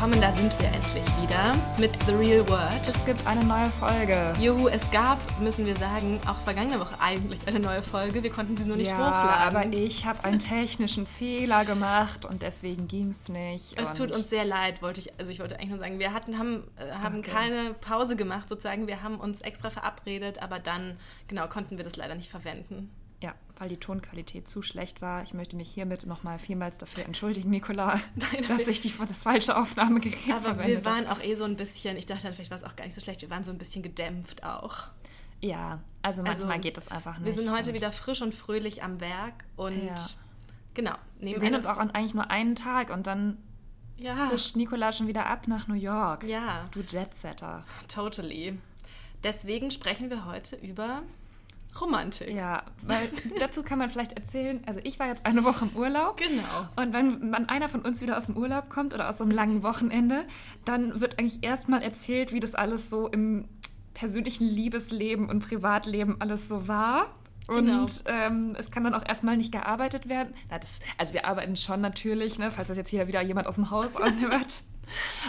willkommen, da sind wir endlich wieder mit The Real Word. Es gibt eine neue Folge. Juhu, es gab, müssen wir sagen, auch vergangene Woche eigentlich eine neue Folge. Wir konnten sie nur nicht ja, hochladen. aber ich habe einen technischen Fehler gemacht und deswegen ging es nicht. Es tut uns sehr leid, wollte ich, also ich wollte eigentlich nur sagen, wir hatten, haben, äh, haben Okay. keine Pause gemacht sozusagen. Wir haben uns extra verabredet, aber dann, genau, konnten wir das leider nicht verwenden. Weil die Tonqualität zu schlecht war. Ich möchte mich hiermit nochmal vielmals dafür entschuldigen, Nicola, dass ich die, das falsche Aufnahmegerät Aber verwendet wir habe. waren auch eh so ein bisschen, ich dachte vielleicht war es auch gar nicht so schlecht, wir waren so ein bisschen gedämpft auch. Ja, also Also, manchmal geht das einfach nicht. Wir sind heute wieder frisch und fröhlich am Werk und Ja. genau. Wir sehen uns auch an eigentlich nur einen Tag und dann ja, zischt Nicola schon wieder ab nach New York. ja, Du Jetsetter. totally. Deswegen sprechen wir heute über Romantik. Ja, weil dazu kann man vielleicht erzählen, also ich war jetzt eine Woche im Urlaub. Genau. Und wenn man einer von uns wieder aus dem Urlaub kommt oder aus so einem langen Wochenende, dann wird eigentlich erstmal erzählt, wie das alles so im persönlichen Liebesleben und Privatleben alles so war. Und Genau. ähm, es kann dann auch erstmal nicht gearbeitet werden. Na, das, also wir arbeiten schon natürlich, ne, falls das jetzt hier wieder jemand aus dem Haus anhört.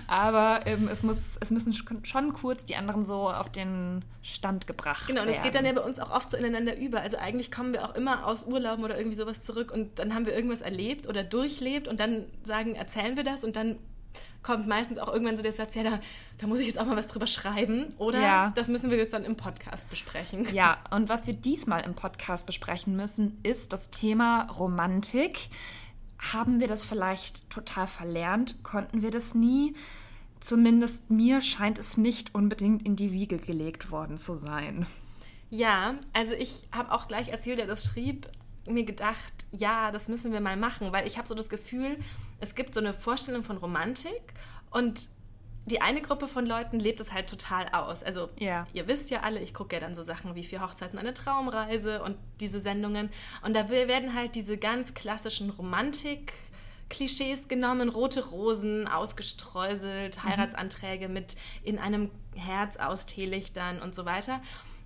Aber ähm, es, muss, es müssen sch- schon kurz die anderen so auf den Stand gebracht Genau, und werden. es geht dann ja bei uns auch oft so ineinander über. Also eigentlich kommen wir auch immer aus Urlauben oder irgendwie sowas zurück und dann haben wir irgendwas erlebt oder durchlebt und dann sagen, erzählen wir das und dann kommt meistens auch irgendwann so der Satz, ja, da, da muss ich jetzt auch mal was drüber schreiben oder Ja. das müssen wir jetzt dann im Podcast besprechen. Ja, und was wir diesmal im Podcast besprechen müssen, ist das Thema Romantik. Haben wir das vielleicht total verlernt? Konnten wir das nie? Zumindest mir scheint es nicht unbedingt in die Wiege gelegt worden zu sein. Ja, also ich habe auch gleich, als Julia das schrieb, mir gedacht, ja, das müssen wir mal machen, weil ich habe so das Gefühl, es gibt so eine Vorstellung von Romantik und die eine Gruppe von Leuten lebt es halt total aus. Also Ja. ihr wisst ja alle, ich gucke ja dann so Sachen wie Vier Hochzeiten, eine Traumreise und diese Sendungen. Und da werden halt diese ganz klassischen Romantik- Klischees genommen, rote Rosen, ausgestreuselt, Heiratsanträge mit in einem Herz aus Teelichtern und so weiter.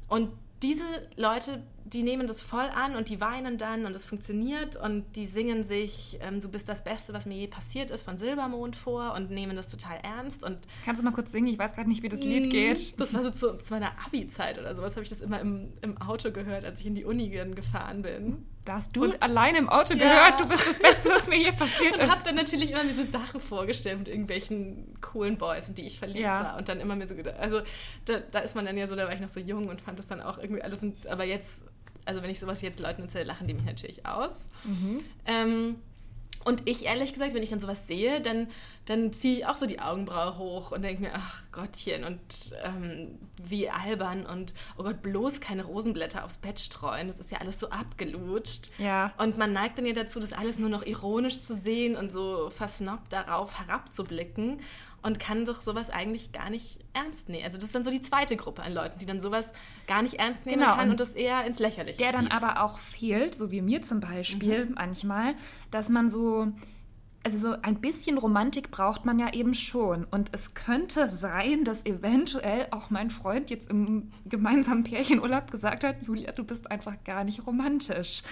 Und diese Leute, die nehmen das voll an und die weinen dann und es funktioniert und die singen sich ähm, Du bist das Beste, was mir je passiert ist von Silbermond vor und nehmen das total ernst und Kannst du mal kurz singen? Ich weiß gerade nicht, wie das Lied geht. das war so zu, zu meiner Abi-Zeit oder sowas, habe ich das immer im, im Auto gehört, als ich in die Uni gefahren bin. Da hast du alleine im Auto Ja. gehört, du bist das Beste, was mir je passiert Und ist. dann natürlich immer diese Sachen vorgestellt mit irgendwelchen coolen Boys, in die ich verliebt Ja. war. Und dann immer mir so gedacht, also da, da ist man dann ja so, da war ich noch so jung und fand das dann auch irgendwie alles, und, aber jetzt, also wenn ich sowas jetzt Leuten erzähle, lachen die mich natürlich aus. Ähm, und ich ehrlich gesagt, wenn ich dann sowas sehe, dann, dann ziehe ich auch so die Augenbraue hoch und denke mir, ach Gottchen, und ähm, wie albern und oh Gott, bloß keine Rosenblätter aufs Bett streuen. Das ist ja alles so abgelutscht. Ja. Und man neigt dann ja dazu, das alles nur noch ironisch zu sehen und so versnobbt darauf herabzublicken und kann doch sowas eigentlich gar nicht ernst nehmen. Also das ist dann so die zweite Gruppe an Leuten, die dann sowas gar nicht ernst nehmen Genau, kann und und das eher ins Lächerliche Der dann zieht. aber auch fehlt, so wie mir zum Beispiel Mhm. manchmal, dass man so, also so ein bisschen Romantik braucht man ja eben schon. Und es könnte sein, dass eventuell auch mein Freund jetzt im gemeinsamen Pärchenurlaub gesagt hat, Julia, du bist einfach gar nicht romantisch.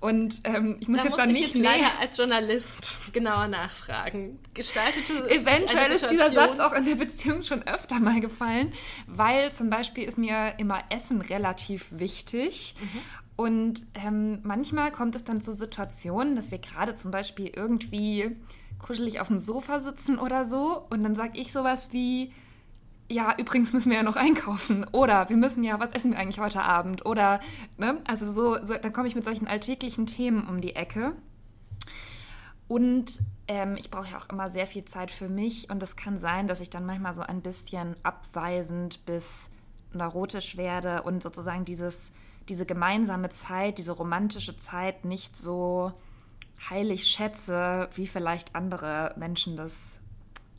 Und ähm, ich muss da jetzt muss dann ich nicht jetzt näher als Journalist genauer nachfragen. Gestaltete Eventuell ist dieser Satz auch in der Beziehung schon öfter mal gefallen, weil zum Beispiel ist mir immer Essen relativ wichtig. Und ähm, manchmal kommt es dann zu Situationen, dass wir gerade zum Beispiel irgendwie kuschelig auf dem Sofa sitzen oder so. Und dann sage ich sowas wie, ja, übrigens müssen wir ja noch einkaufen. Oder wir müssen ja, was essen wir eigentlich heute Abend? Oder, ne? Also so, so dann komme ich mit solchen alltäglichen Themen um die Ecke. Und ähm, ich brauche ja auch immer sehr viel Zeit für mich und es kann sein, dass ich dann manchmal so ein bisschen abweisend bis neurotisch werde und sozusagen dieses, diese gemeinsame Zeit, diese romantische Zeit nicht so heilig schätze, wie vielleicht andere Menschen das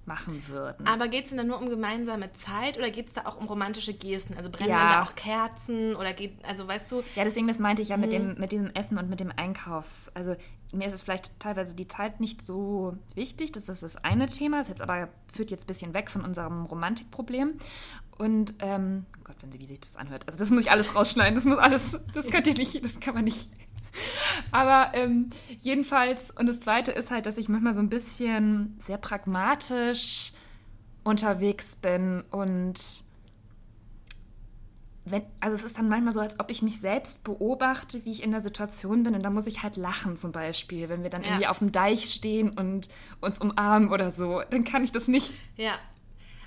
machen würden. Aber geht es denn dann nur um gemeinsame Zeit oder geht es da auch um romantische Gesten? Also brennen Ja. da auch Kerzen oder geht, also weißt du, Ja, deswegen, das meinte ich ja mit, dem, mit diesem Essen und mit dem Einkaufs. Also mir ist es vielleicht teilweise die Zeit nicht so wichtig. Das ist das eine Thema. Das jetzt aber führt jetzt ein bisschen weg von unserem Romantikproblem. Und ähm, oh Gott, wenn sie, wie sich das anhört. Also das muss ich alles rausschneiden. Das muss alles, das könnt ihr nicht, das kann man nicht. Aber ähm, jedenfalls, und das zweite ist halt, dass ich manchmal so ein bisschen sehr pragmatisch unterwegs bin und wenn, also es ist dann manchmal so, als ob ich mich selbst beobachte, wie ich in der Situation bin und da muss ich halt lachen zum Beispiel, wenn wir dann ja. irgendwie auf dem Deich stehen und uns umarmen oder so, dann kann ich das nicht ja.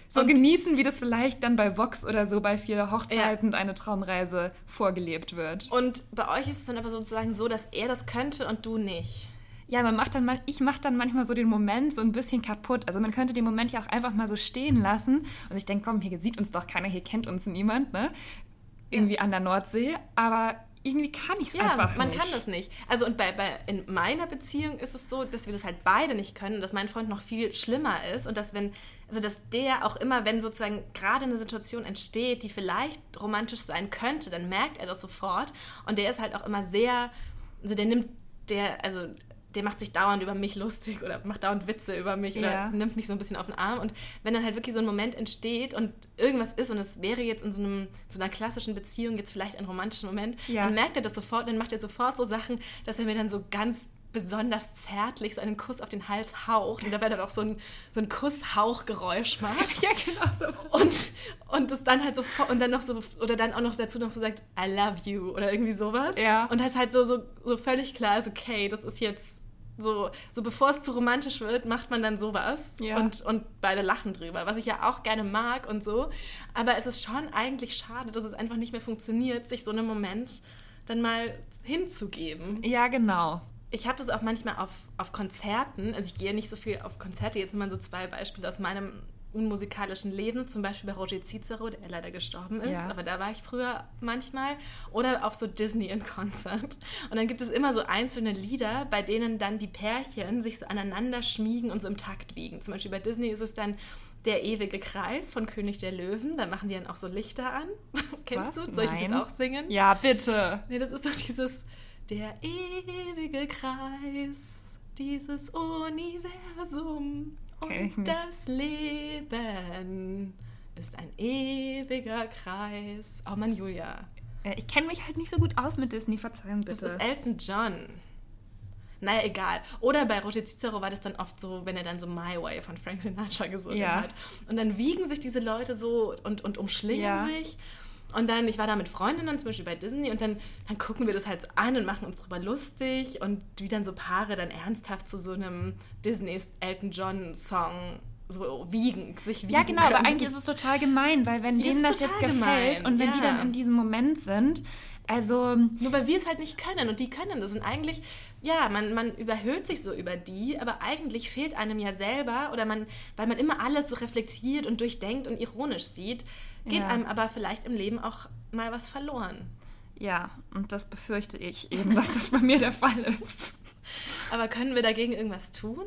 So und genießen, wie das vielleicht dann bei Vox oder so bei vier Hochzeiten ja. eine Traumreise vorgelebt wird. Und bei euch ist es dann aber sozusagen so, dass er das könnte und du nicht. Ja, man macht dann mal, ich mache dann manchmal so den Moment so ein bisschen kaputt. Also man könnte den Moment ja auch einfach mal so stehen lassen und ich denke, komm, hier sieht uns doch keiner, hier kennt uns niemand, ne? Irgendwie ja. an der Nordsee, aber irgendwie kann ich es ja, einfach nicht. man kann das nicht. Also und bei, bei, in meiner Beziehung ist es so, dass wir das halt beide nicht können und dass mein Freund noch viel schlimmer ist und dass wenn, also dass der auch immer, wenn sozusagen gerade eine Situation entsteht, die vielleicht romantisch sein könnte, dann merkt er das sofort und der ist halt auch immer sehr, also der nimmt der, also der macht sich dauernd über mich lustig oder macht dauernd Witze über mich oder ja. nimmt mich so ein bisschen auf den Arm. Und wenn dann halt wirklich so ein Moment entsteht und irgendwas ist und es wäre jetzt in so, einem, so einer klassischen Beziehung jetzt vielleicht ein romantischer Moment, ja. dann merkt er das sofort, dann macht er sofort so Sachen, dass er mir dann so ganz besonders zärtlich so einen Kuss auf den Hals haucht und dabei dann auch so ein, so ein Kusshauchgeräusch macht. ja, genau so. Und, und das dann halt so und dann noch so oder dann auch noch dazu noch so sagt I love you oder irgendwie sowas. Ja. Und das halt so, so, so völlig klar ist, okay, das ist jetzt so, so bevor es zu romantisch wird, macht man dann sowas ja. und, und beide lachen drüber, was ich ja auch gerne mag und so. Aber es ist schon eigentlich schade, dass es einfach nicht mehr funktioniert, sich so einen Moment dann mal hinzugeben. Ja, genau. Ich habe das auch manchmal auf, auf Konzerten, also ich gehe nicht so viel auf Konzerte, jetzt mal so zwei Beispiele aus meinem unmusikalischen Leben, zum Beispiel bei Roger Cicero, der leider gestorben ist, ja. aber da war ich früher manchmal, oder auf so Disney in Konzert. Und dann gibt es immer so einzelne Lieder, bei denen dann die Pärchen sich so aneinander schmiegen und so im Takt wiegen. Zum Beispiel bei Disney ist es dann der ewige Kreis von König der Löwen. Da machen die dann auch so Lichter an. Kennst Was? du? Soll ich das jetzt auch singen? Ja, bitte. Nee, das ist so dieses Der ewige Kreis, dieses Universum und das Leben ist ein ewiger Kreis. Oh Mann, Julia. Ich kenne mich halt nicht so gut aus mit Disney, Verzeihung bitte. Das ist Elton John. Naja, egal. Oder bei Roger Cicero war das dann oft so, wenn er dann so My Way von Frank Sinatra gesungen ja. hat. Und dann wiegen sich diese Leute so und, und umschlingen ja. sich. Und dann, ich war da mit Freundinnen, zum Beispiel bei Disney, und dann, dann gucken wir das halt so an und machen uns drüber lustig und wie dann so Paare dann ernsthaft zu so einem Disneys Elton John Song so wiegen, sich wiegen Ja, genau, können. aber eigentlich ist es total gemein, weil wenn denen das jetzt gefällt gemein. und wenn ja. die dann in diesem Moment sind, also. Nur weil wir es halt nicht können und die können das. Und eigentlich, ja, man, man überhöht sich so über die, aber eigentlich fehlt einem ja selber oder man, weil man immer alles so reflektiert und durchdenkt und ironisch sieht, geht ja. einem aber vielleicht im Leben auch mal was verloren. Ja, und das befürchte ich eben, dass das bei mir der Fall ist. Aber können wir dagegen irgendwas tun?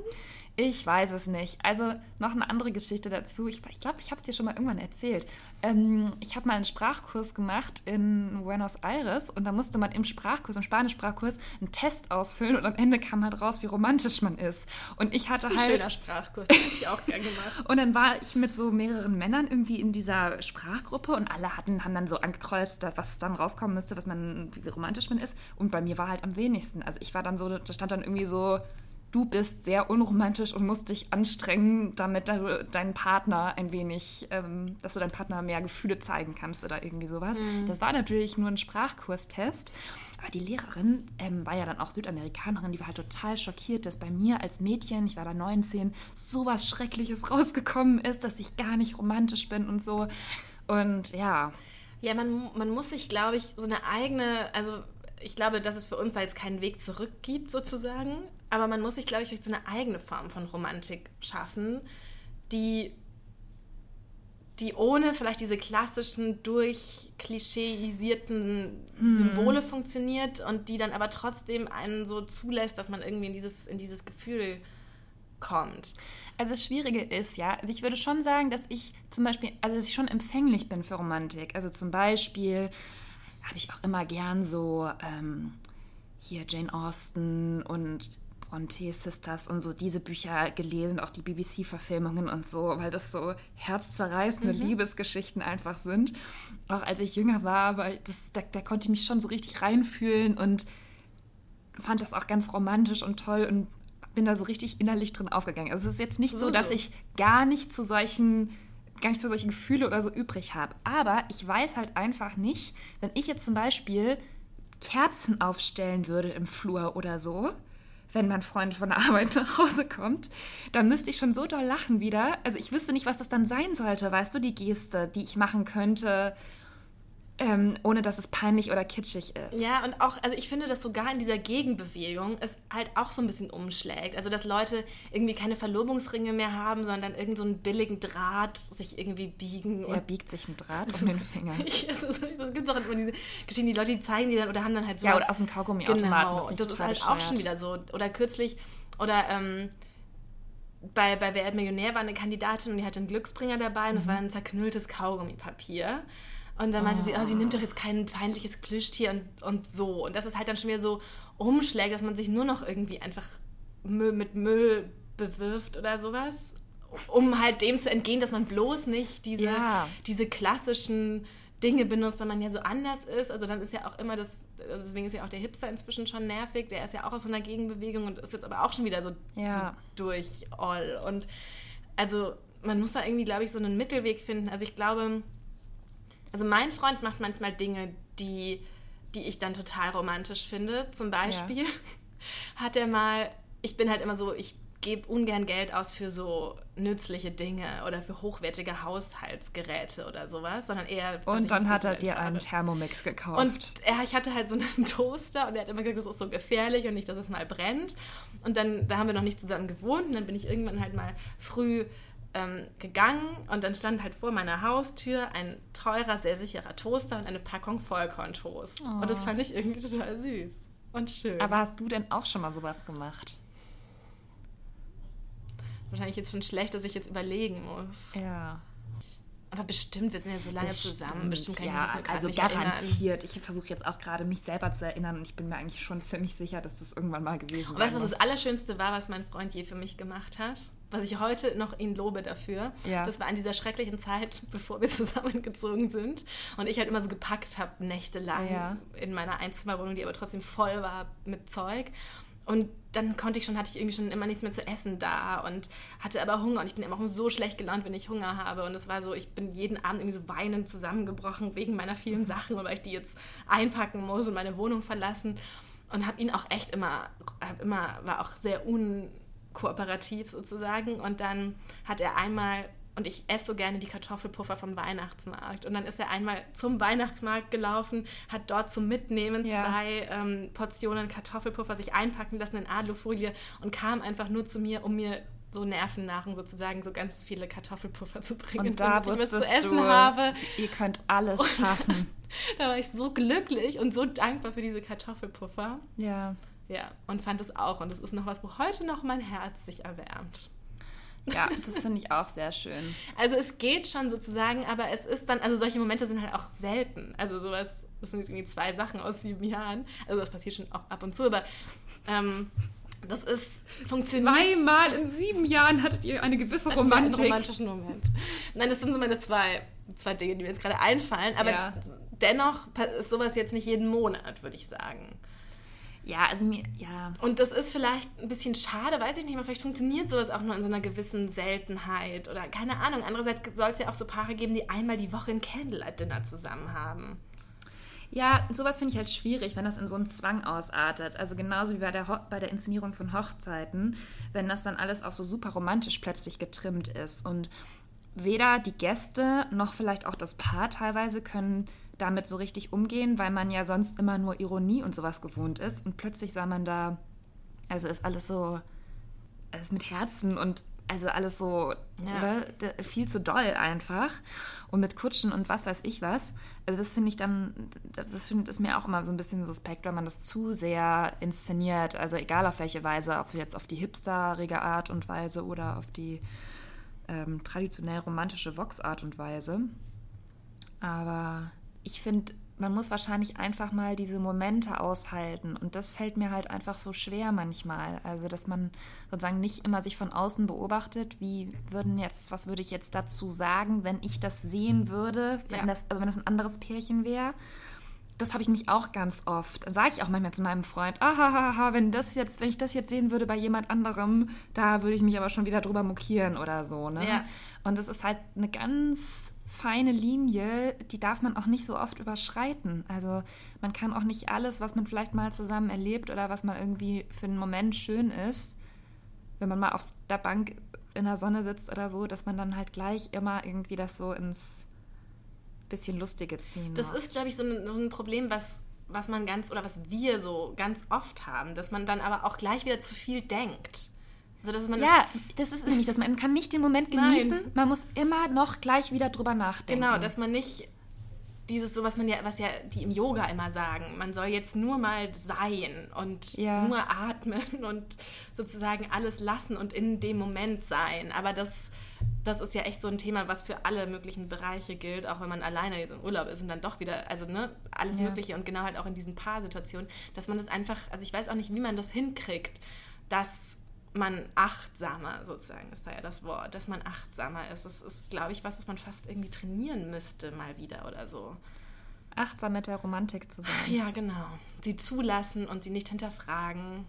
Ich weiß es nicht. Also noch eine andere Geschichte dazu. Ich glaube, ich, glaub, ich habe es dir schon mal irgendwann erzählt. Ähm, ich habe mal einen Sprachkurs gemacht in Buenos Aires und da musste man im Sprachkurs, im Spanisch-Sprachkurs, einen Test ausfüllen und am Ende kam halt raus, wie romantisch man ist. Und ich hatte das ist ein halt. Schöner Sprachkurs, das hätte ich auch gerne gemacht. und dann war ich mit so mehreren Männern irgendwie in dieser Sprachgruppe und alle hatten, haben dann so angekreuzt, was dann rauskommen müsste, was man, wie romantisch man ist. Und bei mir war halt am wenigsten. Also ich war dann so, da stand dann irgendwie so du bist sehr unromantisch und musst dich anstrengen, damit du deinen Partner ein wenig, ähm, dass du deinem Partner mehr Gefühle zeigen kannst oder irgendwie sowas. Mhm. Das war natürlich nur ein Sprachkurstest. Aber die Lehrerin ähm, war ja dann auch Südamerikanerin, die war halt total schockiert, dass bei mir als Mädchen, ich war da 19, sowas Schreckliches rausgekommen ist, dass ich gar nicht romantisch bin und so. Und ja. Ja, man, man muss sich, glaube ich, so eine eigene, also ich glaube, dass es für uns da jetzt keinen Weg zurück gibt, sozusagen. Aber man muss sich, glaube ich, so eine eigene Form von Romantik schaffen, die, die ohne vielleicht diese klassischen, durchklischeisierten mhm. Symbole funktioniert und die dann aber trotzdem einen so zulässt, dass man irgendwie in dieses, in dieses Gefühl kommt. Also das Schwierige ist ja, also ich würde schon sagen, dass ich zum Beispiel, also dass ich schon empfänglich bin für Romantik. Also zum Beispiel habe ich auch immer gern so ähm, hier Jane Austen und Bronte Sisters und so diese Bücher gelesen, auch die BBC-Verfilmungen und so, weil das so herzzerreißende mhm. Liebesgeschichten einfach sind. Auch als ich jünger war, weil das, da, da konnte ich mich schon so richtig reinfühlen und fand das auch ganz romantisch und toll und bin da so richtig innerlich drin aufgegangen. Also es ist jetzt nicht so, So, dass ich gar nicht zu solchen, gar nicht für solche Gefühle oder so übrig habe. Aber ich weiß halt einfach nicht, wenn ich jetzt zum Beispiel Kerzen aufstellen würde im Flur oder so, wenn mein Freund von der Arbeit nach Hause kommt, dann müsste ich schon so doll lachen wieder. Also ich wüsste nicht, was das dann sein sollte, weißt du, die Geste, die ich machen könnte, ähm, ohne dass es peinlich oder kitschig ist. Ja, und auch, also ich finde, dass sogar in dieser Gegenbewegung es halt auch so ein bisschen umschlägt. Also, dass Leute irgendwie keine Verlobungsringe mehr haben, sondern irgend so einen billigen Draht sich irgendwie biegen. Er biegt sich ein Draht um den Finger. Das gibt es auch immer diese Geschichten, die Leute, die zeigen die dann oder haben dann halt so. Ja, oder aus dem Kaugummiautomaten, das Genau, und das ist halt auch bescheuert. schon wieder so. Oder kürzlich, oder ähm, bei, bei Wer wird Millionär war eine Kandidatin und die hatte einen Glücksbringer dabei und das Mhm. war ein zerknülltes Kaugummipapier. Und dann meinte sie, oh, sie nimmt doch jetzt kein peinliches Plüschtier und, und so. Und das ist halt dann schon wieder so umschlägt, dass man sich nur noch irgendwie einfach Müll, mit Müll bewirft oder sowas, um halt dem zu entgehen, dass man bloß nicht diese, Ja. diese klassischen Dinge benutzt, wenn man ja so anders ist. Also dann ist ja auch immer das, also deswegen ist ja auch der Hipster inzwischen schon nervig, der ist ja auch aus so einer Gegenbewegung und ist jetzt aber auch schon wieder so, Ja. so durch all. Und also man muss da irgendwie, glaube ich, so einen Mittelweg finden. Also ich glaube, also mein Freund macht manchmal Dinge, die, die ich dann total romantisch finde. Zum Beispiel hat er mal, ich bin halt immer so, ich gebe ungern Geld aus für so nützliche Dinge oder für hochwertige Haushaltsgeräte oder sowas, sondern eher. Und dann hat er visuell dir einen. Thermomix gekauft. Und er, ich hatte halt so einen Toaster und er hat immer gesagt, das ist so gefährlich und nicht, dass es mal brennt. Und dann, da haben wir noch nicht zusammen gewohnt und dann bin ich irgendwann halt mal früh ähm, gegangen und dann stand halt vor meiner Haustür ein teurer, sehr sicherer Toaster und eine Packung Vollkorntoast. Und das fand ich irgendwie total süß und schön. Aber hast du denn auch schon mal sowas gemacht? Wahrscheinlich jetzt schon schlecht, dass ich jetzt überlegen muss. Ja. Aber bestimmt, wir sind ja so lange zusammen. Bestimmt kann ich ja, grad also nicht erinnern. garantiert. Ich versuche jetzt auch gerade mich selber zu erinnern und ich bin mir eigentlich schon ziemlich sicher, dass das irgendwann mal gewesen sein weißt du, was das Allerschönste war, was mein Freund je für mich gemacht hat? Was ich heute noch ihn lobe dafür. Ja. Das war in dieser schrecklichen Zeit, bevor wir zusammengezogen sind. Und ich halt immer so gepackt habe, nächtelang Ja. in meiner Einzimmerwohnung, die aber trotzdem voll war mit Zeug. Und dann konnte ich schon, hatte ich irgendwie schon immer nichts mehr zu essen da und hatte aber Hunger und ich bin immer auch so schlecht gelaunt, wenn ich Hunger habe. Und es war so, ich bin jeden Abend irgendwie so weinend zusammengebrochen wegen meiner vielen Sachen, weil ich die jetzt einpacken muss und meine Wohnung verlassen. Und habe ihn auch echt immer, hab immer, war auch sehr unkooperativ sozusagen. Und dann hat er einmal und ich esse so gerne die Kartoffelpuffer vom Weihnachtsmarkt. Und dann ist er einmal zum Weihnachtsmarkt gelaufen, hat dort zum Mitnehmen Ja. zwei ähm, Portionen Kartoffelpuffer sich einpacken lassen in Alufolie und kam einfach nur zu mir, um mir so Nervennahrung sozusagen so ganz viele Kartoffelpuffer zu bringen, und da damit ich was zu essen du, habe. ihr könnt alles schaffen. Da war ich so glücklich und so dankbar für diese Kartoffelpuffer. ja. Ja, und fand es auch. Und es ist noch was, wo heute noch mein Herz sich erwärmt. Ja, das finde ich auch sehr schön. Also es geht schon sozusagen, aber es ist dann, also solche Momente sind halt auch selten. Also sowas, das sind jetzt irgendwie zwei Sachen aus sieben Jahren. Also das passiert schon auch ab und zu, aber ähm, das ist funktioniert. Zweimal in sieben Jahren hattet ihr eine gewisse Einen Romantik. romantischen Moment. Nein, das sind so meine zwei, zwei Dinge, die mir jetzt gerade einfallen. Aber Ja. dennoch ist sowas jetzt nicht jeden Monat, würde ich sagen. Ja, also mir, ja. Und das ist vielleicht ein bisschen schade, weiß ich nicht, aber vielleicht funktioniert sowas auch nur in so einer gewissen Seltenheit oder keine Ahnung. Andererseits soll es ja auch so Paare geben, die einmal die Woche ein Candlelight-Dinner zusammen haben. Ja, sowas finde ich halt schwierig, wenn das in so einen Zwang ausartet. Also genauso wie bei der, Ho bei der Inszenierung von Hochzeiten, wenn das dann alles auch so super romantisch plötzlich getrimmt ist. Und weder die Gäste noch vielleicht auch das Paar teilweise können damit so richtig umgehen, weil man ja sonst immer nur Ironie und sowas gewohnt ist. Und plötzlich sah man da, also ist alles so, alles mit Herzen und also alles so Ja. oder? D- viel zu doll einfach und mit Kutschen und was weiß ich was. Also das finde ich dann, das finde ist mir auch immer so ein bisschen suspekt, wenn man das zu sehr inszeniert. Also egal auf welche Weise, ob jetzt auf die hipsterige Art und Weise oder auf die ähm, traditionell romantische Vox-Art und Weise. Aber ich finde, man muss wahrscheinlich einfach mal diese Momente aushalten. Und das fällt mir halt einfach so schwer manchmal. Also, dass man sozusagen nicht immer sich von außen beobachtet, wie würden jetzt, was würde ich jetzt dazu sagen, wenn ich das sehen würde, wenn Ja. das, also wenn das ein anderes Pärchen wäre. Das habe ich mich auch ganz oft. Dann sage ich auch manchmal zu meinem Freund, ahaha, wenn das jetzt, wenn ich das jetzt sehen würde bei jemand anderem, da würde ich mich aber schon wieder drüber mokieren oder so. Ne? Ja. Und das ist halt eine ganz feine Linie, die darf man auch nicht so oft überschreiten. Also man kann auch nicht alles, was man vielleicht mal zusammen erlebt oder was mal irgendwie für einen Moment schön ist, wenn man mal auf der Bank in der Sonne sitzt oder so, dass man dann halt gleich immer irgendwie das so ins bisschen Lustige ziehen Das muss. ist, glaube ich, so ein, so ein Problem, was, was man ganz, oder was wir so ganz oft haben, dass man dann aber auch gleich wieder zu viel denkt. Also, dass man ja, das ist nämlich das. Man kann nicht den Moment Nein. genießen, man muss immer noch gleich wieder drüber nachdenken. Genau, dass man nicht dieses so, was man ja, was ja die im Yoga immer sagen, man soll jetzt nur mal sein und Ja. nur atmen und sozusagen alles lassen und in dem Moment sein. Aber das, das ist ja echt so ein Thema, was für alle möglichen Bereiche gilt, auch wenn man alleine jetzt im Urlaub ist und dann doch wieder, also ne, alles Ja. Mögliche und genau halt auch in diesen Paarsituationen, dass man das einfach, also ich weiß auch nicht, wie man das hinkriegt, dass man achtsamer sozusagen ist da ja das Wort, dass man achtsamer ist. Das ist, glaube ich, was, was man fast irgendwie trainieren müsste mal wieder oder so. achtsam mit der Romantik zu sein. Ja, genau. Sie zulassen und sie nicht hinterfragen.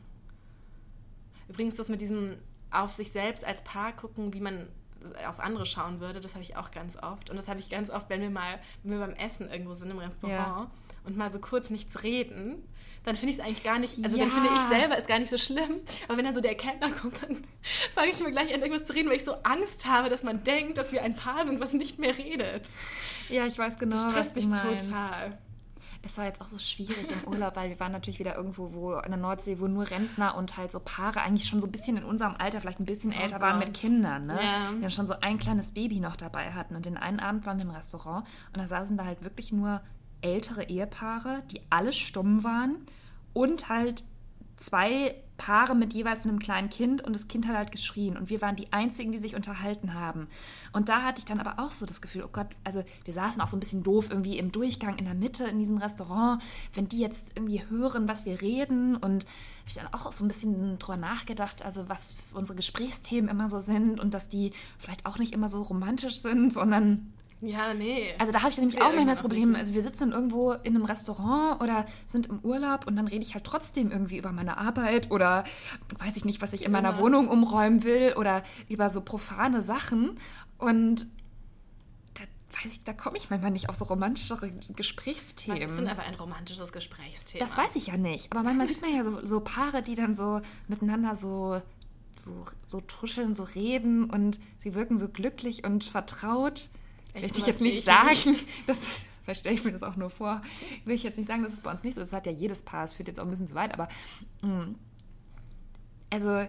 Übrigens, das mit diesem auf sich selbst als Paar gucken, wie man auf andere schauen würde, das habe ich auch ganz oft. Und das habe ich ganz oft, wenn wir mal, wenn wir beim Essen irgendwo sind im Restaurant Ja. und mal so kurz nichts reden, dann finde ich es eigentlich gar nicht, also Ja. dann finde ich selber es gar nicht so schlimm. Aber wenn dann so der Kellner kommt, dann fange ich mir gleich an, irgendwas zu reden, weil ich so Angst habe, dass man denkt, dass wir ein Paar sind, was nicht mehr redet. Ja, ich weiß genau, Das stresst mich meinst. total. Es war jetzt auch so schwierig im Urlaub, weil wir waren natürlich wieder irgendwo, wo in der Nordsee, wo nur Rentner und halt so Paare eigentlich schon so ein bisschen in unserem Alter, vielleicht ein bisschen älter waren mit Oh. Kindern, ne? Ja. Die dann schon so ein kleines Baby noch dabei hatten. Und den einen Abend waren wir im Restaurant und da saßen da halt wirklich nur ältere Ehepaare, die alle stumm waren und halt zwei Paare mit jeweils einem kleinen Kind und das Kind hat halt geschrien und wir waren die einzigen, die sich unterhalten haben. Und da hatte ich dann aber auch so das Gefühl, oh Gott, also wir saßen auch so ein bisschen doof irgendwie im Durchgang in der Mitte in diesem Restaurant, wenn die jetzt irgendwie hören, was wir reden und habe ich dann auch so ein bisschen drüber nachgedacht, also was unsere Gesprächsthemen immer so sind und dass die vielleicht auch nicht immer so romantisch sind, sondern Ja, nee. also da habe ich nämlich Ja, auch manchmal das Problem, also wir sitzen irgendwo in einem Restaurant oder sind im Urlaub und dann rede ich halt trotzdem irgendwie über meine Arbeit oder weiß ich nicht, was ich in meiner Immer. Wohnung umräumen will oder über so profane Sachen und da weiß ich, da komme ich manchmal nicht auf so romantischere Was Gesprächsthemen. ist denn aber ein romantisches Gesprächsthema? Das weiß ich ja nicht. Aber manchmal sieht man ja so, so Paare, die dann so miteinander so, so, so tuscheln, so reden und sie wirken so glücklich und vertraut. Möchte ich sowas jetzt nicht sagen. Das ist, vielleicht stelle ich mir das auch nur vor. Will ich jetzt nicht sagen, das ist bei uns nicht so. Das hat ja jedes Paar. Es führt jetzt auch ein bisschen zu weit. Aber mh, also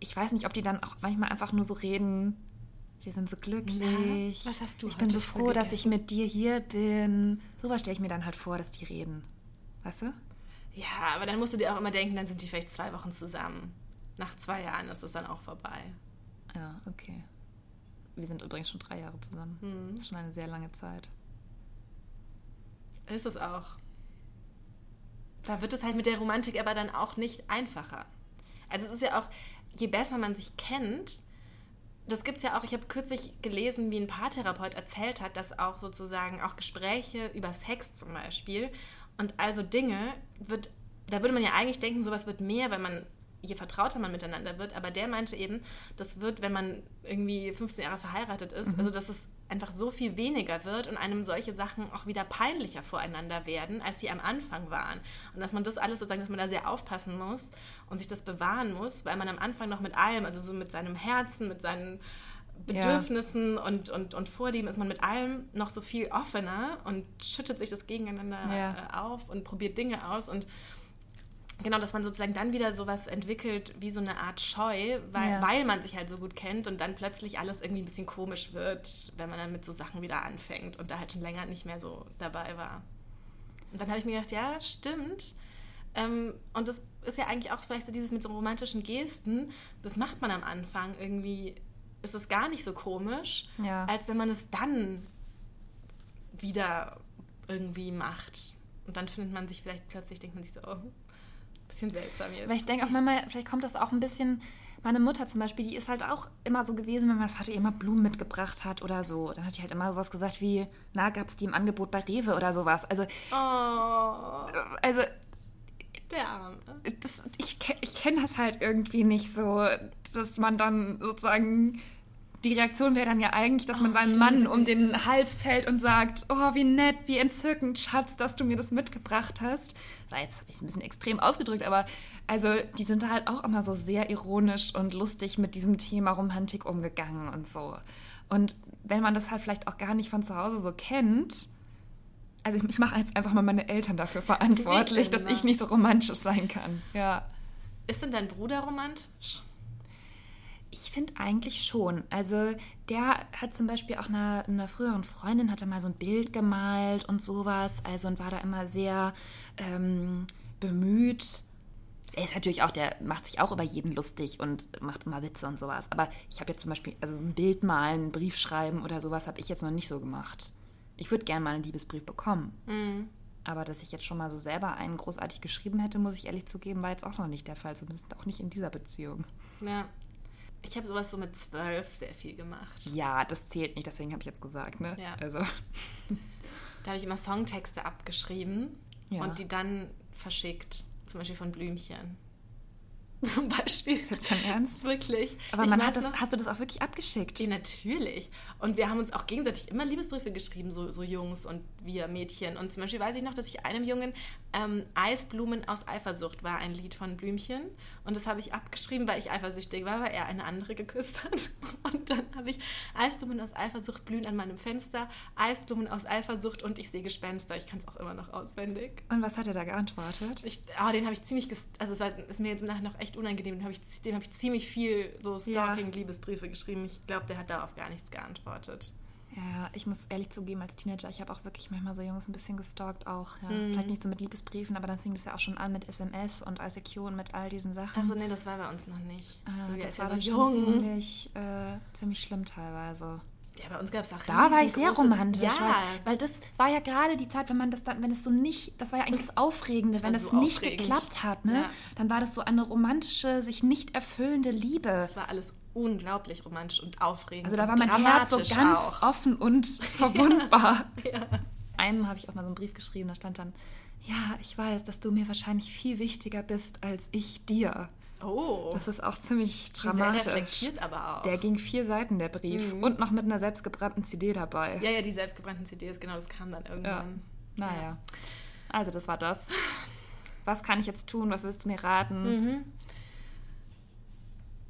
ich weiß nicht, ob die dann auch manchmal einfach nur so reden. Wir sind so glücklich. was hast du Ich bin so froh, dass ich mit dir hier bin. Sowas stelle ich mir dann halt vor, dass die reden. Weißt du? Ja, aber dann musst du dir auch immer denken, dann sind die vielleicht zwei Wochen zusammen. Nach zwei Jahren ist es dann auch vorbei. Ja, okay. Wir sind übrigens schon drei Jahre zusammen. Hm. Das ist schon eine sehr lange Zeit. Ist es auch. Da wird es halt mit der Romantik aber dann auch nicht einfacher. Also es ist ja auch, je besser man sich kennt, das gibt es ja auch, ich habe kürzlich gelesen, wie ein Paartherapeut erzählt hat, dass auch sozusagen auch Gespräche über Sex zum Beispiel und also Dinge wird, da würde man ja eigentlich denken, sowas wird mehr, wenn man, je vertrauter man miteinander wird, aber der meinte eben, das wird, wenn man irgendwie 15 Jahre verheiratet ist, also dass es einfach so viel weniger wird und einem solche Sachen auch wieder peinlicher voreinander werden, als sie am Anfang waren. Und dass man das alles sozusagen, dass man da sehr aufpassen muss und sich das bewahren muss, weil man am Anfang noch mit allem, also so mit seinem Herzen, mit seinen Bedürfnissen und, und, und Vorlieben ist man mit allem noch so viel offener und schüttet sich das gegeneinander Ja. äh, auf und probiert Dinge aus und genau, dass man sozusagen dann wieder sowas entwickelt wie so eine Art Scheu, weil, Ja. weil man sich halt so gut kennt und dann plötzlich alles irgendwie ein bisschen komisch wird, wenn man dann mit so Sachen wieder anfängt und da halt schon länger nicht mehr so dabei war. Und dann habe ich mir gedacht, ja, stimmt. Ähm, und das ist ja eigentlich auch vielleicht so dieses mit so romantischen Gesten, das macht man am Anfang irgendwie, ist es gar nicht so komisch, Ja. als wenn man es dann wieder irgendwie macht. Und dann findet man sich vielleicht plötzlich, denkt man sich so, oh, bisschen seltsam jetzt. Weil ich denke auch manchmal, vielleicht kommt das auch ein bisschen, meine Mutter zum Beispiel, die ist halt auch immer so gewesen, wenn mein Vater ihr immer Blumen mitgebracht hat oder so. Dann hat die halt immer sowas gesagt wie, na, gab es die im Angebot bei Rewe oder sowas. Also, Oh, also der Arme. das, ich, ich kenne das halt irgendwie nicht so, dass man dann sozusagen. Die Reaktion wäre dann ja eigentlich, dass man Oh, seinem Mann um den Hals fällt und sagt, oh, wie nett, wie entzückend, Schatz, dass du mir das mitgebracht hast. Na, jetzt habe ich es ein bisschen extrem ausgedrückt, aber also die sind halt auch immer so sehr ironisch und lustig mit diesem Thema Romantik umgegangen und so. Und wenn man das halt vielleicht auch gar nicht von zu Hause so kennt, also ich, mache jetzt einfach mal meine Eltern dafür verantwortlich, dass ich nicht so romantisch sein kann. Ja. Ist denn dein Bruder romantisch? Ich finde eigentlich schon. Also der hat zum Beispiel auch einer, einer früheren Freundin hat er mal so ein Bild gemalt und sowas. Also und war da immer sehr ähm, bemüht. Er ist natürlich auch, der macht sich auch über jeden lustig und macht immer Witze und sowas. Aber ich habe jetzt zum Beispiel, also ein Bild malen, einen Brief schreiben oder sowas habe ich jetzt noch nicht so gemacht. Ich würde gerne mal einen Liebesbrief bekommen. Aber dass ich jetzt schon mal so selber einen großartig geschrieben hätte, muss ich ehrlich zugeben, war jetzt auch noch nicht der Fall. Zumindest auch nicht in dieser Beziehung. Ja. Ich habe sowas so mit zwölf sehr viel gemacht. Ja, das zählt nicht, deswegen habe ich jetzt gesagt, ne? Ja. Also, Da habe ich immer Songtexte abgeschrieben Ja. und die dann verschickt. Zum Beispiel von Blümchen. Zum Beispiel. jetzt dein Ernst? Wirklich. Aber man hat das, noch- hast du das auch wirklich abgeschickt? Ja, natürlich. Und wir haben uns auch gegenseitig immer Liebesbriefe geschrieben, so, so Jungs und wir Mädchen. Und zum Beispiel weiß ich noch, dass ich einem Jungen ähm, Eisblumen aus Eifersucht war ein Lied von Blümchen. Und das habe ich abgeschrieben, weil ich eifersüchtig war, weil er eine andere geküsst hat. Und dann habe ich Eisblumen aus Eifersucht blühen an meinem Fenster, Eisblumen aus Eifersucht und ich sehe Gespenster. Ich kann es auch immer noch auswendig. Und was hat er da geantwortet? Ich, oh, den habe ich ziemlich, also es war, ist mir jetzt im Nachhinein noch echt unangenehm. Den habe ich, dem habe ich ziemlich viel so. Stalking-Liebesbriefe geschrieben. Ich glaube, der hat darauf gar nichts geantwortet. Ja, ich muss ehrlich zugeben, als Teenager, ich habe auch wirklich manchmal so Jungs ein bisschen gestalkt auch. Ja. Mhm. Vielleicht nicht so mit Liebesbriefen, aber dann fing das ja auch schon an mit SMS und ICQ und mit all diesen Sachen. Achso, nee, das war bei uns noch nicht. Ah, das war ja dann so schon jung. ziemlich, äh, ziemlich schlimm teilweise. Ja, bei uns gab es auch Da war ich sehr romantisch, Ja, weil, weil das war ja gerade die Zeit, wenn man das dann, wenn es so nicht, das war ja eigentlich das Aufregende, Das wenn es so nicht aufregend. geklappt hat, ne? Ja. Dann war das so eine romantische, sich nicht erfüllende Liebe. das war alles unglaublich romantisch und aufregend. Also da war mein Herz so ganz auch. offen und verwundbar. Ja. Einem habe ich auch mal so einen Brief geschrieben, da stand dann, ja, ich weiß, dass du mir wahrscheinlich viel wichtiger bist als ich dir. Oh, Das ist auch ziemlich sehr dramatisch. reflektiert aber auch. Der ging vier Seiten, der Brief. Und noch mit einer selbstgebrannten CD dabei. ja, ja, die selbstgebrannten CDs, genau, das kam dann Ja. irgendwann. Naja. Also, das war das. Was kann ich jetzt tun? Was willst du mir raten? Mhm.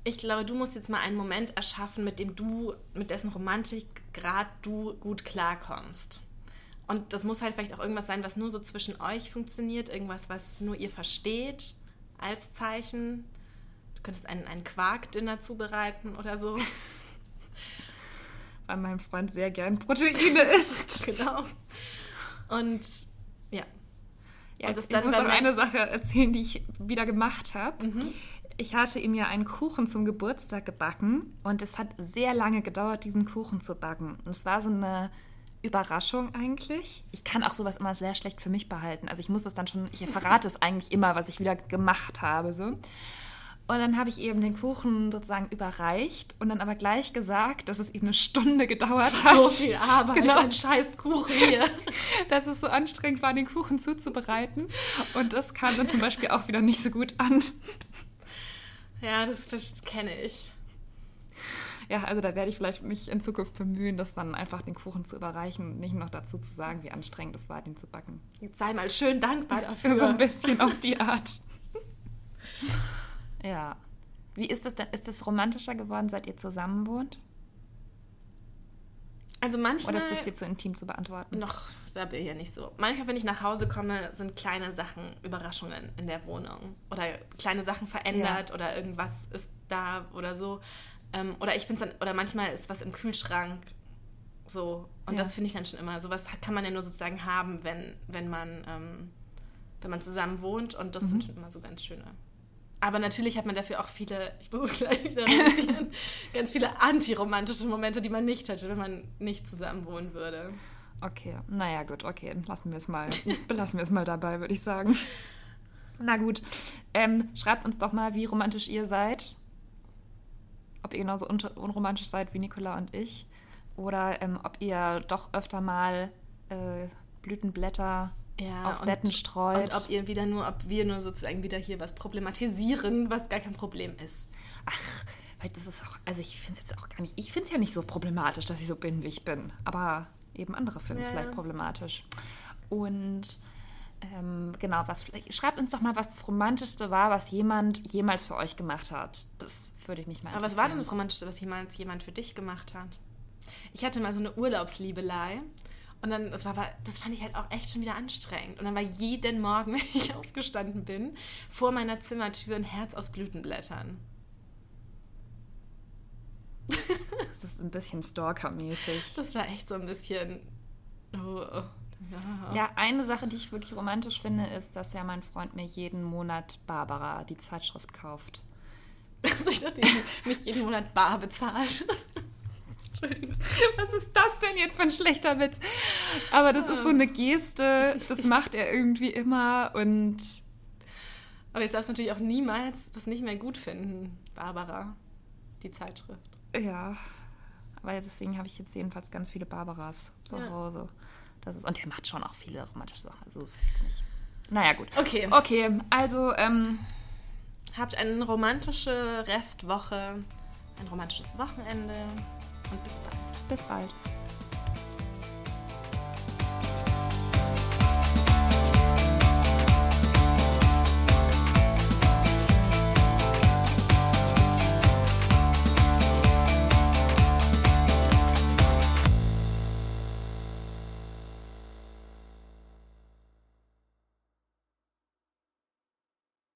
Ich glaube, du musst jetzt mal einen Moment erschaffen, mit dem du, mit dessen Romantikgrad du gut klarkommst. Und das muss halt vielleicht auch irgendwas sein, was nur so zwischen euch funktioniert, irgendwas, was nur ihr versteht als Zeichen. Du könntest einen, einen Quarkdünner zubereiten oder so. Weil mein Freund sehr gern Proteine isst. genau. Und ja. Ja, Und das ich dann muss noch eine Sache erzählen, die ich wieder gemacht habe. Mhm. Ich hatte ihm ja einen Kuchen zum Geburtstag gebacken und es hat sehr lange gedauert, diesen Kuchen zu backen. Und es war so eine Überraschung eigentlich. Ich kann auch sowas immer sehr schlecht für mich behalten. Also ich muss das dann schon, ich verrate es eigentlich immer, was ich wieder gemacht habe. So. Und dann habe ich eben den Kuchen sozusagen überreicht und dann aber gleich gesagt, dass es eben eine Stunde gedauert hat. So viel Arbeit, Genau. ein scheiß Kuchen hier. dass es so anstrengend war, den Kuchen zuzubereiten. Und das kam dann zum Beispiel auch wieder nicht so gut an. Ja, das kenne ich. Ja, also da werde ich vielleicht mich in Zukunft bemühen, das dann einfach den Kuchen zu überreichen und nicht noch dazu zu sagen, wie anstrengend es war, den zu backen. Sei mal schön dankbar dafür. So ein bisschen auf die Art. Ja. Wie ist das denn? Ist das romantischer geworden, seit ihr zusammen wohnt? Also manchmal Oder ist das dir zu intim zu beantworten? noch, da bin ich ja nicht so. Manchmal, wenn ich nach Hause komme, sind kleine Sachen, Überraschungen in der Wohnung. Oder kleine Sachen verändert oder irgendwas ist da oder so. Ähm, oder ich finde dann, oder manchmal ist was im Kühlschrank so. Und Ja. das finde ich dann schon immer. Sowas kann man ja nur sozusagen haben, wenn, wenn man, ähm, wenn man zusammen wohnt. Und das Mhm. sind schon immer so ganz schöne. Aber natürlich hat man dafür auch viele, ich muss es gleich wieder revidieren, ganz viele antiromantische Momente, die man nicht hätte, wenn man nicht zusammen wohnen würde. Okay, naja, gut, okay, lassen wir es mal, belassen wir es mal dabei, würde ich sagen. Na gut, ähm, schreibt uns doch mal, wie romantisch ihr seid. ob ihr genauso un unromantisch seid wie Nicola und ich. Oder ähm, ob ihr doch öfter mal äh, Blütenblätter Ja, auf und, Betten streut. Und ob ihr wieder nur, ob wir nur sozusagen wieder hier was problematisieren, was gar kein Problem ist. Ach, weil das ist auch, also ich finde es jetzt auch gar nicht, ich finde es ja nicht so problematisch, dass ich so bin, wie ich bin. Aber eben andere finden es Ja. vielleicht problematisch. Und ähm, genau, was vielleicht, schreibt uns doch mal, was das Romantischste war, was jemand jemals für euch gemacht hat. Das würde ich mich mal Aber was war denn das. Romantischste, was jemals jemand für dich gemacht hat? Ich hatte mal so eine Urlaubsliebelei. Und dann, das, war, aber- das fand ich halt auch echt schon wieder anstrengend. Und dann war jeden Morgen, wenn ich aufgestanden bin, vor meiner Zimmertür ein Herz aus Blütenblättern. Das ist ein bisschen Stalker-mäßig. Das war echt so ein bisschen. Oh, oh, ja. Ja, eine Sache, die ich wirklich romantisch finde, ist, dass ja mein Freund mir jeden Monat Barbara, die Zeitschrift, kauft. Also ich dachte, ich mich jeden Monat bar bezahlt. Entschuldigung. Was ist das denn jetzt für ein schlechter Witz? Aber das ist so eine Geste, das macht er irgendwie immer und Aber ich darf natürlich auch niemals das nicht mehr gut finden, Barbara, die Zeitschrift. ja. Aber deswegen habe ich jetzt jedenfalls ganz viele Barbaras zu Ja. Hause. Das ist, und er macht schon auch viele romantische Sachen. Also ist es jetzt nicht. Naja, gut. Okay. Okay, also, ähm, Habt eine romantische Restwoche, ein romantisches Wochenende und bis bald. bis bald.